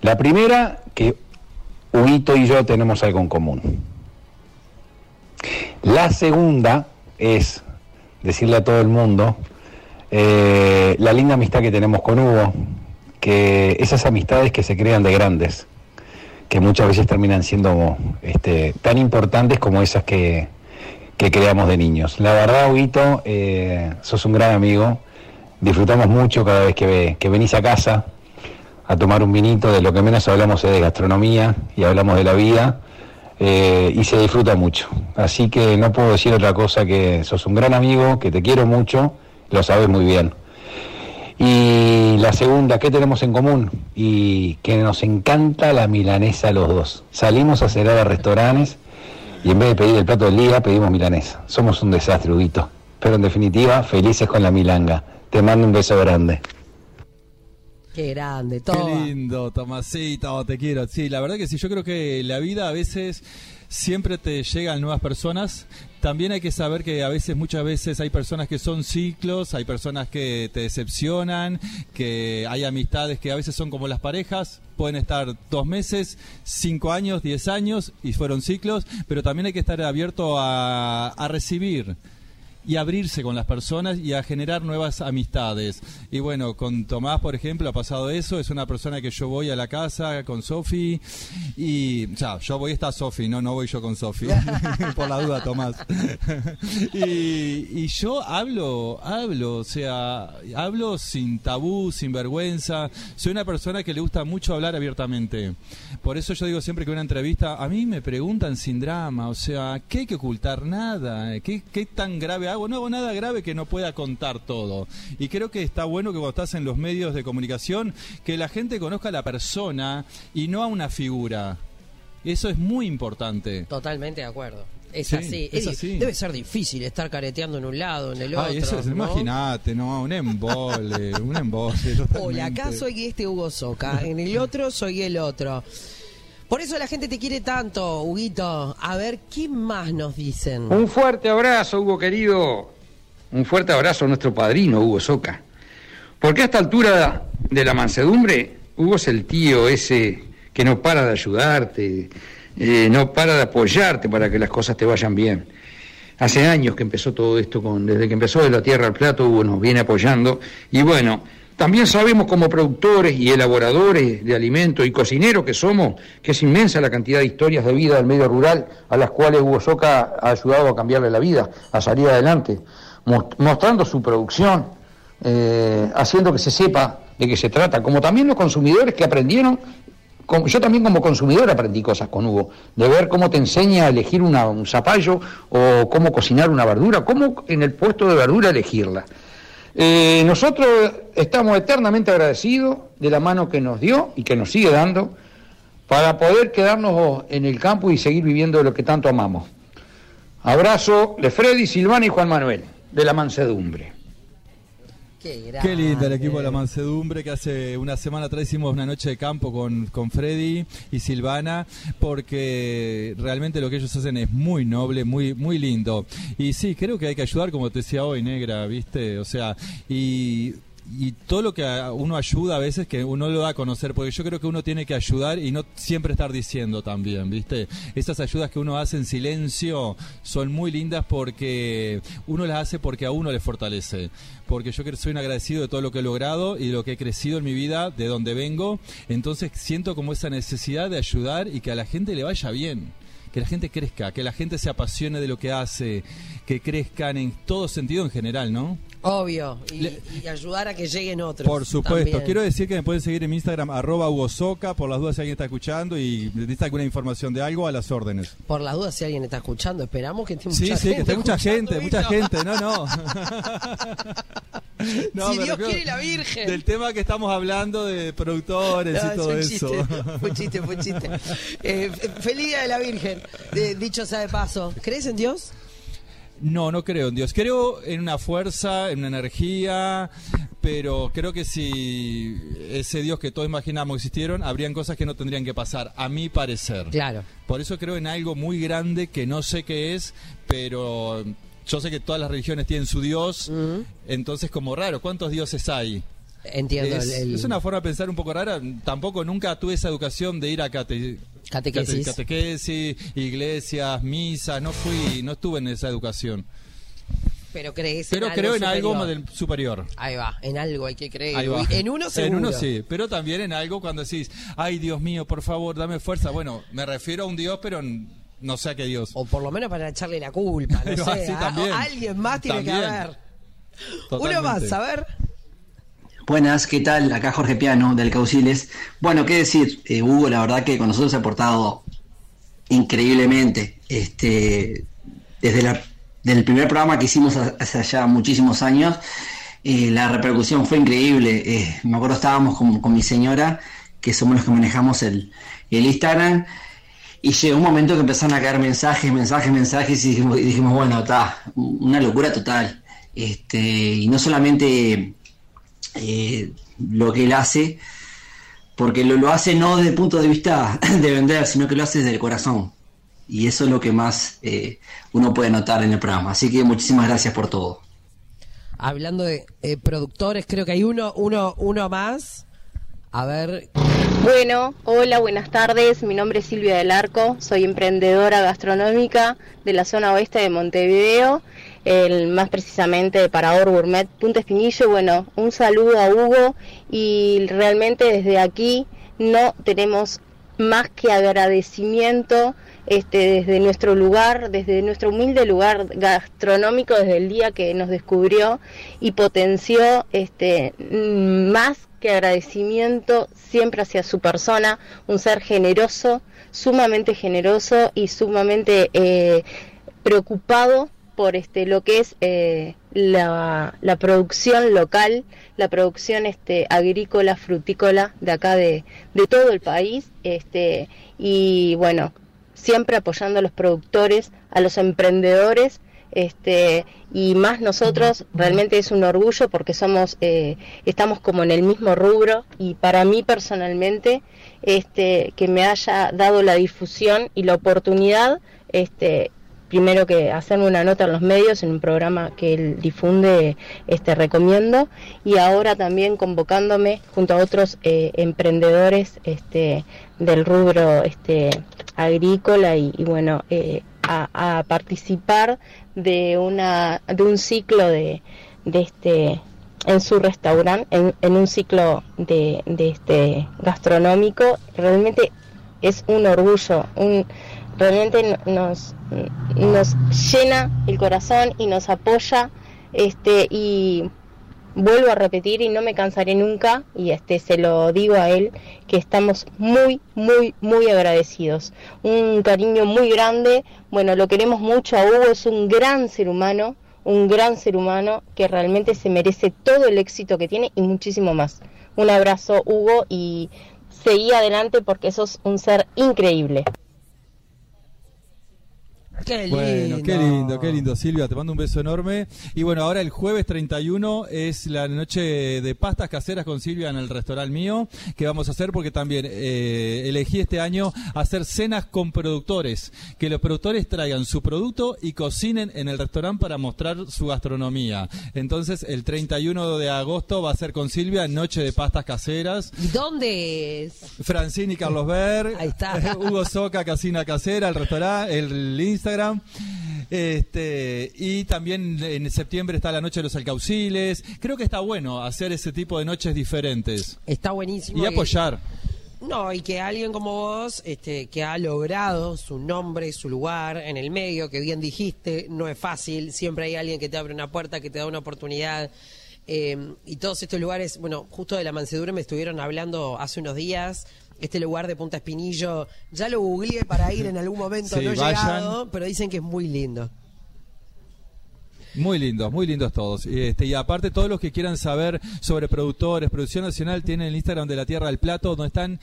La primera, que Huguito y yo tenemos algo en común. La segunda es decirle a todo el mundo eh, la linda amistad que tenemos con Hugo, que esas amistades que se crean de grandes, que muchas veces terminan siendo este, tan importantes como esas que, que creamos de niños. La verdad, Huguito, eh, sos un gran amigo, disfrutamos mucho cada vez que, que venís a casa a tomar un vinito, de lo que menos hablamos es de gastronomía y hablamos de la vida. eh, y se disfruta mucho. Así que no puedo decir otra cosa que sos un gran amigo, que te quiero mucho, lo sabes muy bien. Y la segunda, ¿qué tenemos en común? Y que nos encanta la milanesa a los dos. Salimos a cenar a restaurantes y en vez de pedir el plato del día, pedimos milanesa. Somos un desastre, Huguito. Pero en definitiva, felices con la milanga. Te mando un beso grande. Qué grande, Qué todo. lindo, Tomasito, te quiero. Sí, la verdad que sí, yo creo que la vida a veces siempre te llegan nuevas personas. También hay que saber que a veces, muchas veces hay personas que son ciclos, hay personas que te decepcionan, que hay amistades que a veces son como las parejas, pueden estar dos meses, cinco años, diez años y fueron ciclos, pero también hay que estar abierto a, a recibir y abrirse con las personas y a generar nuevas amistades. Y bueno, con Tomás, por ejemplo, ha pasado eso. Es una persona que yo voy a la casa con Sofi y, o sea, yo voy está Sofi, no, no voy yo con Sofi. <laughs> por la duda, Tomás. <laughs> y, yo hablo, hablo, o sea, hablo sin tabú, sin vergüenza. Soy una persona que le gusta mucho hablar abiertamente. Por eso yo digo siempre que una entrevista, a mí me preguntan sin drama, o sea, ¿qué hay que ocultar? Nada. ¿Qué, qué tan grave hago? No hago nada grave que no pueda contar todo. Y creo que está bueno que cuando estás en los medios de comunicación, que la gente conozca a la persona y no a una figura. Eso es muy importante. Totalmente de acuerdo. Es Sí, así. es así. Debe ser difícil estar careteando en un lado, en el otro. Ay, es, ¿no? imagínate, no, un embole, un embole. <laughs> Hola, acá soy este Hugo Soca, en el otro soy el otro. Por eso la gente te quiere tanto, Huguito. A ver, ¿qué más nos dicen? Un fuerte abrazo, Hugo querido. Un fuerte abrazo a nuestro padrino, Hugo Soca. Porque a esta altura de la mansedumbre, Hugo es el tío ese que no para de ayudarte, eh, no para de apoyarte para que las cosas te vayan bien. Hace años que empezó todo esto, con, desde que empezó de la tierra al plato, Hugo nos viene apoyando. Y bueno, también sabemos como productores y elaboradores de alimentos y cocineros que somos, que es inmensa la cantidad de historias de vida del medio rural a las cuales Hugo Soca ha ayudado a cambiarle la vida, a salir adelante, mos- mostrando su producción, eh, haciendo que se sepa de qué se trata, como también los consumidores que aprendieron, yo también como consumidor aprendí cosas con Hugo, de ver cómo te enseña a elegir una- un zapallo o cómo cocinar una verdura, cómo en el puesto de verdura elegirla. Eh, nosotros estamos eternamente agradecidos de la mano que nos dio y que nos sigue dando para poder quedarnos en el campo y seguir viviendo lo que tanto amamos. Abrazo de Freddy, Silvana y Juan Manuel, de la mansedumbre. Qué lindo el equipo de la Mansedumbre, que hace una semana atrás hicimos una noche de campo con, con Freddy y Silvana, porque realmente lo que ellos hacen es muy noble, muy, muy lindo. Y sí, creo que hay que ayudar, como te decía hoy, Negra, ¿viste? O sea, y y todo lo que uno ayuda a veces que uno lo da a conocer, porque yo creo que uno tiene que ayudar y no siempre estar diciendo también, ¿viste? Esas ayudas que uno hace en silencio son muy lindas porque uno las hace porque a uno le fortalece. Porque yo soy un agradecido de todo lo que he logrado y de lo que he crecido en mi vida, de donde vengo, entonces siento como esa necesidad de ayudar y que a la gente le vaya bien que la gente crezca, que la gente se apasione de lo que hace, que crezcan en todo sentido en general, ¿no? Obvio. Y, y ayudar a que lleguen otros. Por supuesto. también. Quiero decir que me pueden seguir en mi Instagram, arroba Soca, por las dudas si alguien está escuchando y necesita alguna información de algo, a las órdenes. Por las dudas, si alguien está escuchando, esperamos que esté mucha Sí, sí, gente. que esté mucha gente, mucha gente, no, no. <laughs> <laughs> No, si Dios quiere la Virgen. Del tema que estamos hablando de productores No, y todo es un eso. chiste, <laughs> fue chiste, fue chiste. Eh, feliz día de la Virgen, eh, dicho sea de paso. ¿Crees en Dios? No, no creo en Dios. Creo en una fuerza, en una energía, pero creo que si ese Dios que todos imaginamos existieron, habrían cosas que no tendrían que pasar, a mi parecer. Claro. Por eso creo en algo muy grande que no sé qué es, pero yo sé que todas las religiones tienen su Dios, entonces como raro, ¿cuántos dioses hay? Entiendo. Es, el- el- es una forma de pensar un poco rara. Tampoco nunca tuve esa educación de ir a cate- Catequesis. cate- catequesis, iglesias, misas. No fui, no estuve en esa educación. Pero crees Pero en algo creo en algo superior. más del superior. Ahí va, en algo hay que creer. Ahí va. En uno seguro. En uno sí, pero también en algo cuando decís, ay Dios mío, por favor, dame fuerza. Bueno, me refiero a un Dios, pero no sé a qué Dios. O por lo menos para echarle la culpa, no <laughs> Pero sé. así a- también. o alguien más tiene que haber. Totalmente. Uno más, a ver. Buenas, ¿qué tal? Acá Jorge Piano del Cauciles. Bueno, qué decir, eh, Hugo, la verdad que con nosotros se ha portado increíblemente. Este, desde del primer programa que hicimos ha- hace ya muchísimos años, eh, la repercusión fue increíble. Eh, me acuerdo estábamos con, con mi señora, que somos los que manejamos el, el Instagram, y llegó un momento que empezaron a caer mensajes, mensajes, mensajes, y dijimos, y dijimos bueno, está, una locura total. Este, y no solamente eh, lo que él hace, porque lo, lo hace no desde el punto de vista <laughs> de vender, sino que lo hace desde el corazón. Y eso es lo que más eh, uno puede notar en el programa. Así que muchísimas gracias por todo. Hablando de eh, productores, creo que hay uno, uno, uno más. A ver, Bueno, hola, buenas tardes. Mi nombre es Silvia del Arco. Soy emprendedora gastronómica de la zona oeste de Montevideo, el, más precisamente de Parador Gourmet Punta Espinillo. Bueno, un saludo a Hugo y realmente desde aquí no tenemos más que agradecimiento este, desde nuestro lugar, desde nuestro humilde lugar gastronómico, desde el día que nos descubrió y potenció este, más que agradecimiento siempre hacia su persona, un ser generoso, sumamente generoso y sumamente eh, preocupado por este lo que es eh, la, la producción local, la producción este agrícola, frutícola de acá de, de todo el país, este y bueno, siempre apoyando a los productores, a los emprendedores, este y más nosotros realmente es un orgullo porque somos eh, estamos como en el mismo rubro y para mí personalmente este que me haya dado la difusión y la oportunidad este primero que hacerme una nota en los medios en un programa que él difunde este recomiendo y ahora también convocándome junto a otros eh, emprendedores este del rubro este agrícola y, bueno eh, a, a participar de una de un ciclo de, de este en su restaurante en, en un ciclo de, de este gastronómico. Realmente es un orgullo un realmente nos nos llena el corazón y nos apoya este y vuelvo a repetir y no me cansaré nunca y este se lo digo a él que estamos muy muy muy agradecidos. Un cariño muy grande. Bueno lo queremos mucho a Hugo es un gran ser humano un gran ser humano que realmente se merece todo el éxito que tiene y muchísimo más. Un abrazo Hugo y seguí adelante porque sos un ser increíble Qué lindo. Bueno, qué lindo, qué lindo, Silvia. Te mando un beso enorme. Y bueno, ahora el jueves 31 es la noche de pastas caseras con Silvia en el restaurante mío, que vamos a hacer porque también eh, elegí este año hacer cenas con productores. Que los productores traigan su producto y cocinen en el restaurante para mostrar su gastronomía. Entonces, el 31 de agosto va a ser con Silvia noche de pastas caseras. ¿Y dónde es? Francini Carlos Ver, Ahí está. <laughs> Hugo Soca, Casina Casera, el restaurante, el Instagram. Este, y también en septiembre está la Noche de los Alcauciles. Creo que está bueno hacer ese tipo de noches diferentes. Está buenísimo. Y apoyar. No, y que alguien como vos, este, que ha logrado su nombre, su lugar en el medio, que bien dijiste, no es fácil, siempre hay alguien que te abre una puerta, que te da una oportunidad. eh, y todos estos lugares, bueno, justo de la mansedumbre me estuvieron hablando hace unos días. Este lugar de Punta Espinillo, ya lo googleé para ir en algún momento, <laughs> Sí, no he vayan. llegado, pero dicen que es muy lindo. Muy lindos, muy lindos todos. Y, Este, y aparte, todos los que quieran saber sobre productores, producción nacional, tienen el Instagram de la Tierra del Plato, donde están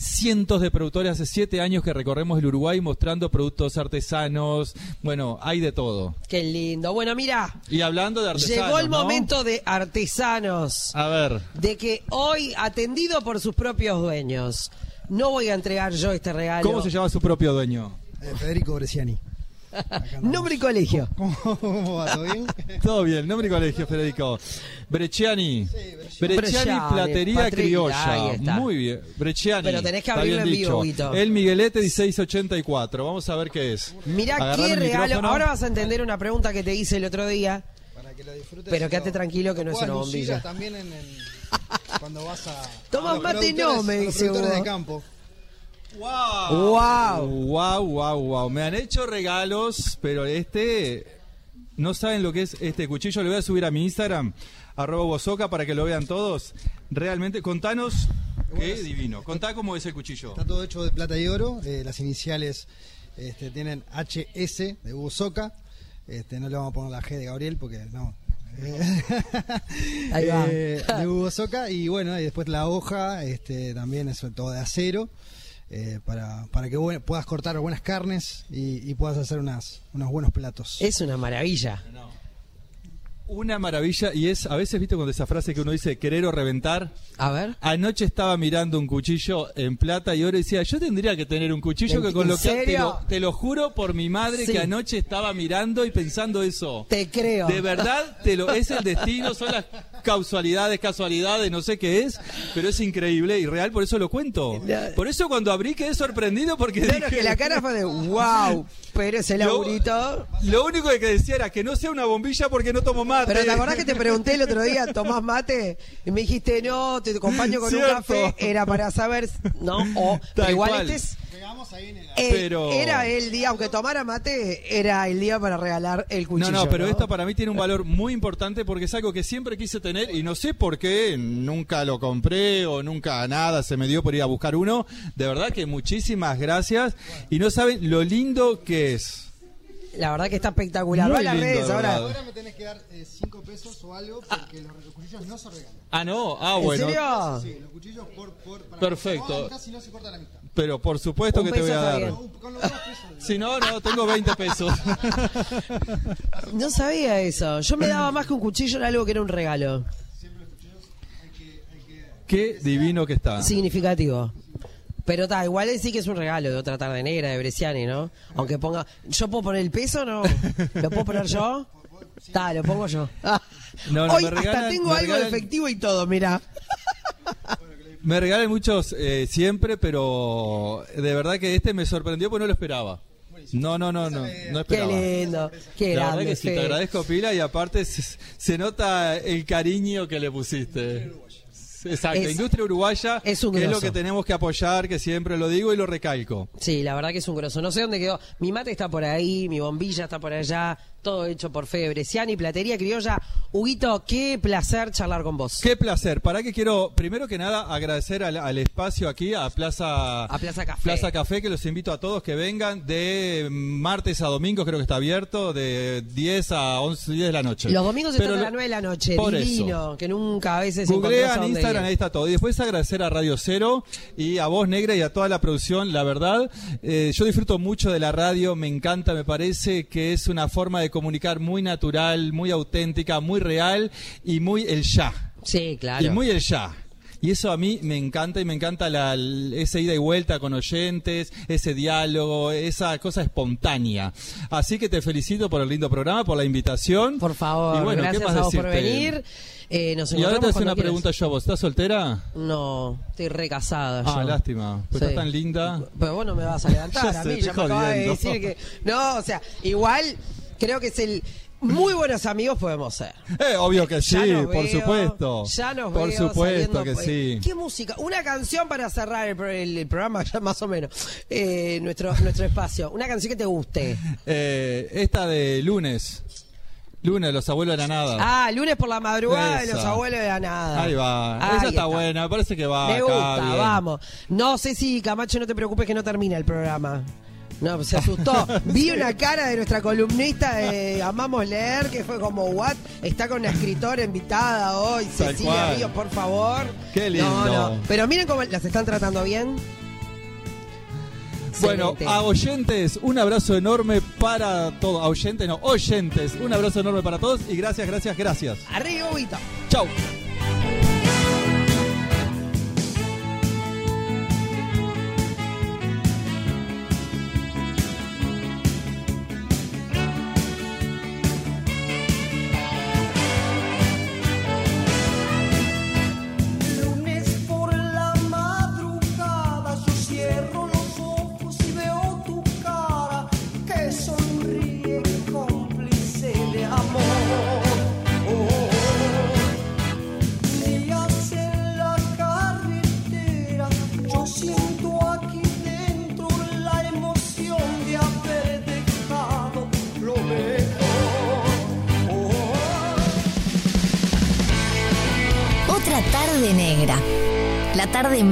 cientos de productores. Hace siete años que recorremos el Uruguay mostrando productos artesanos. Bueno, hay de todo. Qué lindo. Bueno, mira, Y hablando de artesanos. llegó el ¿no? momento de artesanos. A ver. de que hoy, atendido por sus propios dueños, no voy a entregar yo este regalo. ¿Cómo se llama su propio dueño? Eh, Federico Bresciani. Nombre y colegio. ¿Cómo va? ¿Todo bien? <laughs> Todo bien, nombre y colegio, Federico. Brecciani. Brecciani, Brecciani, Platería Criolla. Muy bien. Brecciani. Pero tenés que abrirlo en vivo. Guito. El Miguelete 1684. Vamos a ver qué es. Mirá qué el regalo. Ahora vas a entender una pregunta que te hice el otro día. Para que lo disfrutes. Pero quédate lo- tranquilo que no es una bombilla. También en, en- cuando vas <laughs> a. Los mate, no, me dice de campo. Wow. Wow, wow, wow. Me han hecho regalos, pero este no saben lo que es este cuchillo. Le voy a subir a mi Instagram arroba bozoca para que lo vean todos. Realmente, contanos qué divino. Contá cómo es el cuchillo. Está todo hecho de plata y oro. eh, las iniciales este, tienen HS de Hugo Soca. Este, no le vamos a poner la G de Gabriel porque no. <laughs> Ahí va. eh, de Hugo Soca. Y bueno, y después la hoja este, también es todo de acero. Eh, para, para que puedas cortar buenas carnes y, y puedas hacer unas, unos buenos platos. Es una maravilla. Una maravilla y es, a veces, viste, cuando esa frase que uno dice querer o reventar. A ver. Anoche estaba mirando un cuchillo en plata y ahora decía, yo tendría que tener un cuchillo ¿En- que con lo que te lo, te lo juro por mi madre Sí. que anoche estaba mirando y pensando eso. Te creo. De verdad, te lo, es el destino, son las causalidades, casualidades, no sé qué es, pero es increíble y real, por eso lo cuento. Por eso cuando abrí quedé sorprendido porque Claro dije, que la cara fue de <laughs> wow, pero ese Lo- laburito. Lo único que decía era que no sea una bombilla porque no tomo mate. Pero te acordás que te pregunté el otro día, <laughs> ¿tomás mate? Y me dijiste, no, te acompaño con Cierto. un café. Era para saber, ¿no? O, igual cual. este es. Llegamos ahí en el... eh, Pero- Era el día, aunque tomara mate, era el día para regalar el cuchillo. No, no, pero esto para mí tiene un valor muy importante porque es algo que siempre quise tener y no sé por qué nunca lo compré o nunca nada se me dio por ir a buscar uno. De verdad que muchísimas gracias y no saben lo lindo que es. La verdad que está espectacular. Muy Va a las lindo, redes de ahora. Ahora me tenés que dar 5 pesos o algo porque los, los cuchillos no se regalan. Ah, no, ah, ¿En bueno. serio? Sí, los cuchillos por... por para Perfecto. Casi no se corta la mitad. Pero por supuesto Un que te voy a dar. bien. Con los dos pesos. Si no, no, tengo 20 pesos. No sabía eso. Yo me daba más que un cuchillo, era algo que era un regalo. Qué divino que está. Significativo. Pero está, igual sí que es un regalo de otra tarde negra de Bresciani, ¿no? Aunque ponga. ¿Yo puedo poner el peso no? ¿Lo puedo poner yo? Está, lo pongo yo. Ah. No, no, Hoy me hasta tengo me algo regalan- de efectivo y todo, mira. Me regalan muchos eh, siempre, pero de verdad que este me sorprendió porque no lo esperaba. No, no, no, no, no Qué esperaba. lindo. Qué La verdad que sí, te agradezco pila y aparte se, se nota el cariño que le pusiste. Exacto, Es- industria uruguaya es un que es lo que tenemos que apoyar, que siempre lo digo y lo recalco. Sí, la verdad que es un grosso. No sé dónde quedó. Mi mate está por ahí, mi bombilla está por allá. Todo hecho por Fede Bresciani, Platería Criolla. Huguito, qué placer charlar con vos. Qué placer. Para que quiero, primero que nada, agradecer al, al espacio aquí, a Plaza, A Plaza Café. Plaza Café, que los invito a todos que vengan de martes a domingo, creo que está abierto, de 10 a 11, 10 de la noche. Los domingos Pero están a lo- las 9 de la noche, por divino, que nunca a veces a Googlean Instagram, ir. ahí está todo. Y después agradecer a Radio Cero y a Voz Negra y a toda la producción. La verdad, eh, yo disfruto mucho de la radio, me encanta, me parece que es una forma de comunicar muy natural, muy auténtica, muy real y muy el ya. Sí, claro. Y muy el ya. Y eso a mí me encanta y me encanta la, esa ida y vuelta con oyentes, ese diálogo, esa cosa espontánea. Así que te felicito por el lindo programa, por la invitación. Por favor, y bueno, gracias ¿qué más a vos por venir. Eh, nos Y ahora te hago una quieras. pregunta yo, ¿vos estás soltera? No, estoy recasada. Ah, yo. lástima. Pues Sí. estás tan linda. Pero vos no me vas a levantar <laughs> a mí, ya me de decir que. No, o sea, igual creo que es el. Muy buenos amigos podemos ser. Eh, obvio que sí, por veo, supuesto. Ya nos Por veo supuesto que por- sí. ¿Qué música? Una canción para cerrar el, el- el programa, <laughs> ya más o menos. Eh, nuestro, nuestro espacio. Una canción que te guste. Eh, esta de lunes. Lunes, los abuelos de la nada. Ah, lunes por la madrugada de los abuelos de la nada. Ahí va. Ahí Esa está, buena, me parece que va. Me acá gusta, bien. vamos. No sé si Camacho, no te preocupes que no termina el programa. No, pues se asustó. Vi una cara de nuestra columnista de Amamos Leer que fue como, ¿what? Está con una escritora invitada hoy, Tal Cecilia cual. Ríos, por favor. Qué lindo. No, no. Pero miren cómo las están tratando bien. Bueno, Excelente. a oyentes, un abrazo enorme para todos. A oyentes, no, oyentes, un abrazo enorme para todos y gracias, gracias, gracias. Arriba, Huguito. Chau.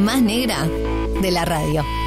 Más negra de la radio.